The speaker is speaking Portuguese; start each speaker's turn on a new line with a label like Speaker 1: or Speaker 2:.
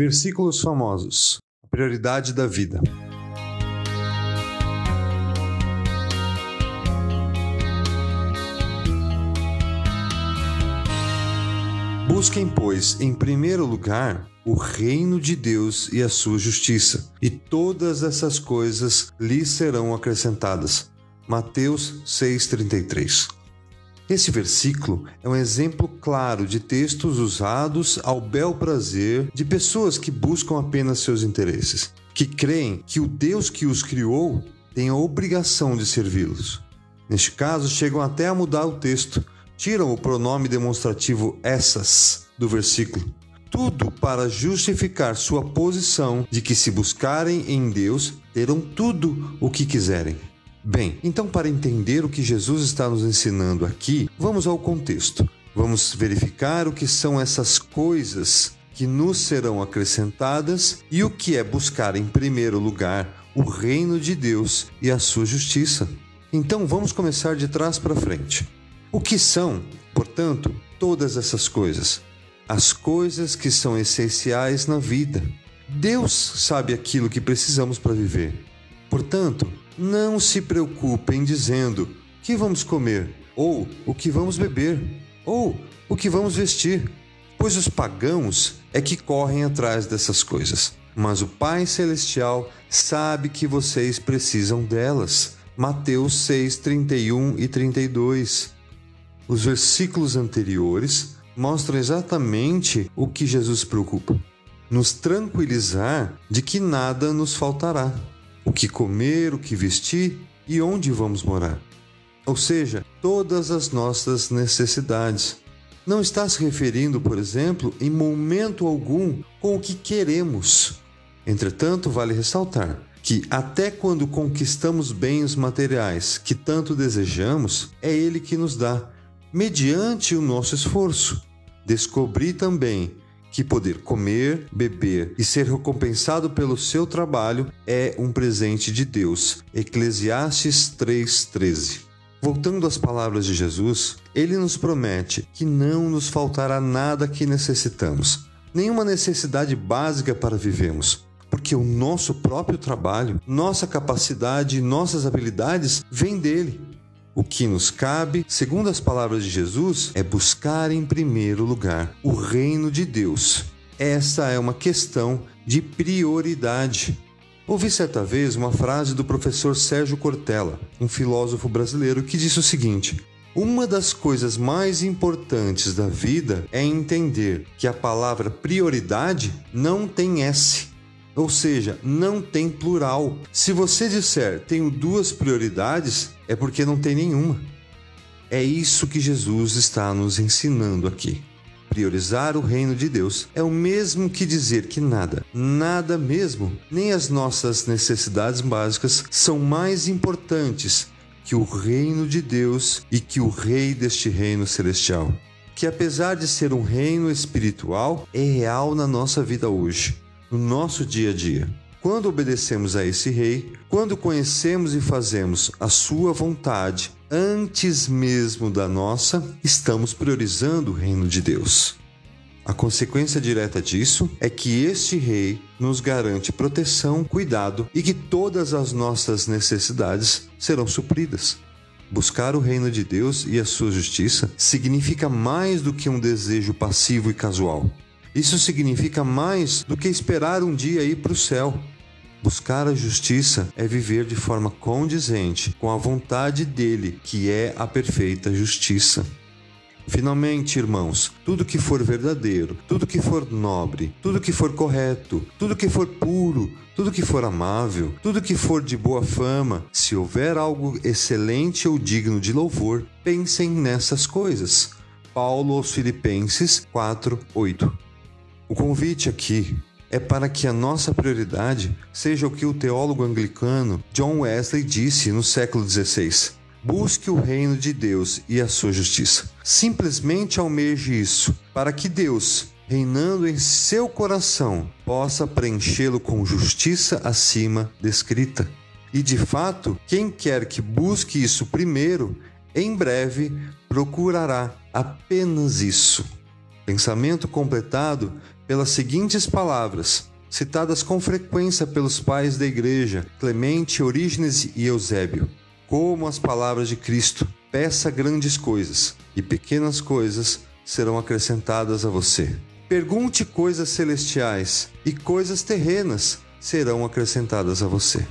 Speaker 1: Versículos famosos. A prioridade da vida. Busquem, pois, em primeiro lugar o reino de Deus e a sua justiça, e todas essas coisas lhes serão acrescentadas. Mateus 6:33. Esse versículo é um exemplo claro de textos usados ao bel prazer de pessoas que buscam apenas seus interesses, que creem que o Deus que os criou tem a obrigação de servi-los. Neste caso, chegam até a mudar o texto, tiram o pronome demonstrativo essas do versículo. Tudo para justificar sua posição de que, se buscarem em Deus, terão tudo o que quiserem. Bem, então, para entender o que Jesus está nos ensinando aqui, vamos ao contexto. Vamos verificar o que são essas coisas que nos serão acrescentadas e o que é buscar em primeiro lugar o reino de Deus e a sua justiça. Então, vamos começar de trás para frente. O que são, portanto, todas essas coisas? As coisas que são essenciais na vida. Deus sabe aquilo que precisamos para viver. Portanto, não se preocupem dizendo que vamos comer, ou o que vamos beber, ou o que vamos vestir, pois os pagãos é que correm atrás dessas coisas. Mas o Pai Celestial sabe que vocês precisam delas. Mateus 6, 31 e 32. Os versículos anteriores mostram exatamente o que Jesus preocupa: nos tranquilizar de que nada nos faltará o que comer, o que vestir e onde vamos morar. Ou seja, todas as nossas necessidades. Não está se referindo, por exemplo, em momento algum com o que queremos. Entretanto, vale ressaltar que até quando conquistamos bens materiais que tanto desejamos, é Ele que nos dá, mediante o nosso esforço. Descobri também que poder comer, beber e ser recompensado pelo seu trabalho é um presente de Deus. Eclesiastes 3:13. Voltando às palavras de Jesus, ele nos promete que não nos faltará nada que necessitamos, nenhuma necessidade básica para vivermos, porque o nosso próprio trabalho, nossa capacidade e nossas habilidades vêm dele. O que nos cabe, segundo as palavras de Jesus, é buscar em primeiro lugar o reino de Deus. Essa é uma questão de prioridade. Ouvi certa vez uma frase do professor Sérgio Cortella, um filósofo brasileiro, que disse o seguinte: Uma das coisas mais importantes da vida é entender que a palavra prioridade não tem S ou seja, não tem plural. Se você disser tenho duas prioridades, é porque não tem nenhuma. É isso que Jesus está nos ensinando aqui. Priorizar o reino de Deus é o mesmo que dizer que nada, nada mesmo, nem as nossas necessidades básicas são mais importantes que o reino de Deus e que o rei deste reino celestial. Que apesar de ser um reino espiritual, é real na nossa vida hoje no nosso dia a dia. Quando obedecemos a esse Rei, quando conhecemos e fazemos a Sua vontade antes mesmo da nossa, estamos priorizando o reino de Deus. A consequência direta disso é que este Rei nos garante proteção, cuidado e que todas as nossas necessidades serão supridas. Buscar o reino de Deus e a sua justiça significa mais do que um desejo passivo e casual. Isso significa mais do que esperar um dia ir para o céu. Buscar a justiça é viver de forma condizente com a vontade dele, que é a perfeita justiça. Finalmente, irmãos, tudo que for verdadeiro, tudo que for nobre, tudo que for correto, tudo que for puro, tudo que for amável, tudo que for de boa fama, se houver algo excelente ou digno de louvor, pensem nessas coisas. Paulo aos Filipenses 4, 8. O convite aqui é para que a nossa prioridade seja o que o teólogo anglicano John Wesley disse no século XVI. Busque o reino de Deus e a sua justiça. Simplesmente almeje isso, para que Deus, reinando em seu coração, possa preenchê-lo com justiça acima descrita. E de fato, quem quer que busque isso primeiro, em breve procurará apenas isso. Pensamento completado pelas seguintes palavras, citadas com frequência pelos pais da igreja, Clemente, Orígenes e Eusébio. Como as palavras de Cristo, peça grandes coisas, e pequenas coisas serão acrescentadas a você. Pergunte coisas celestiais, e coisas terrenas serão acrescentadas a você.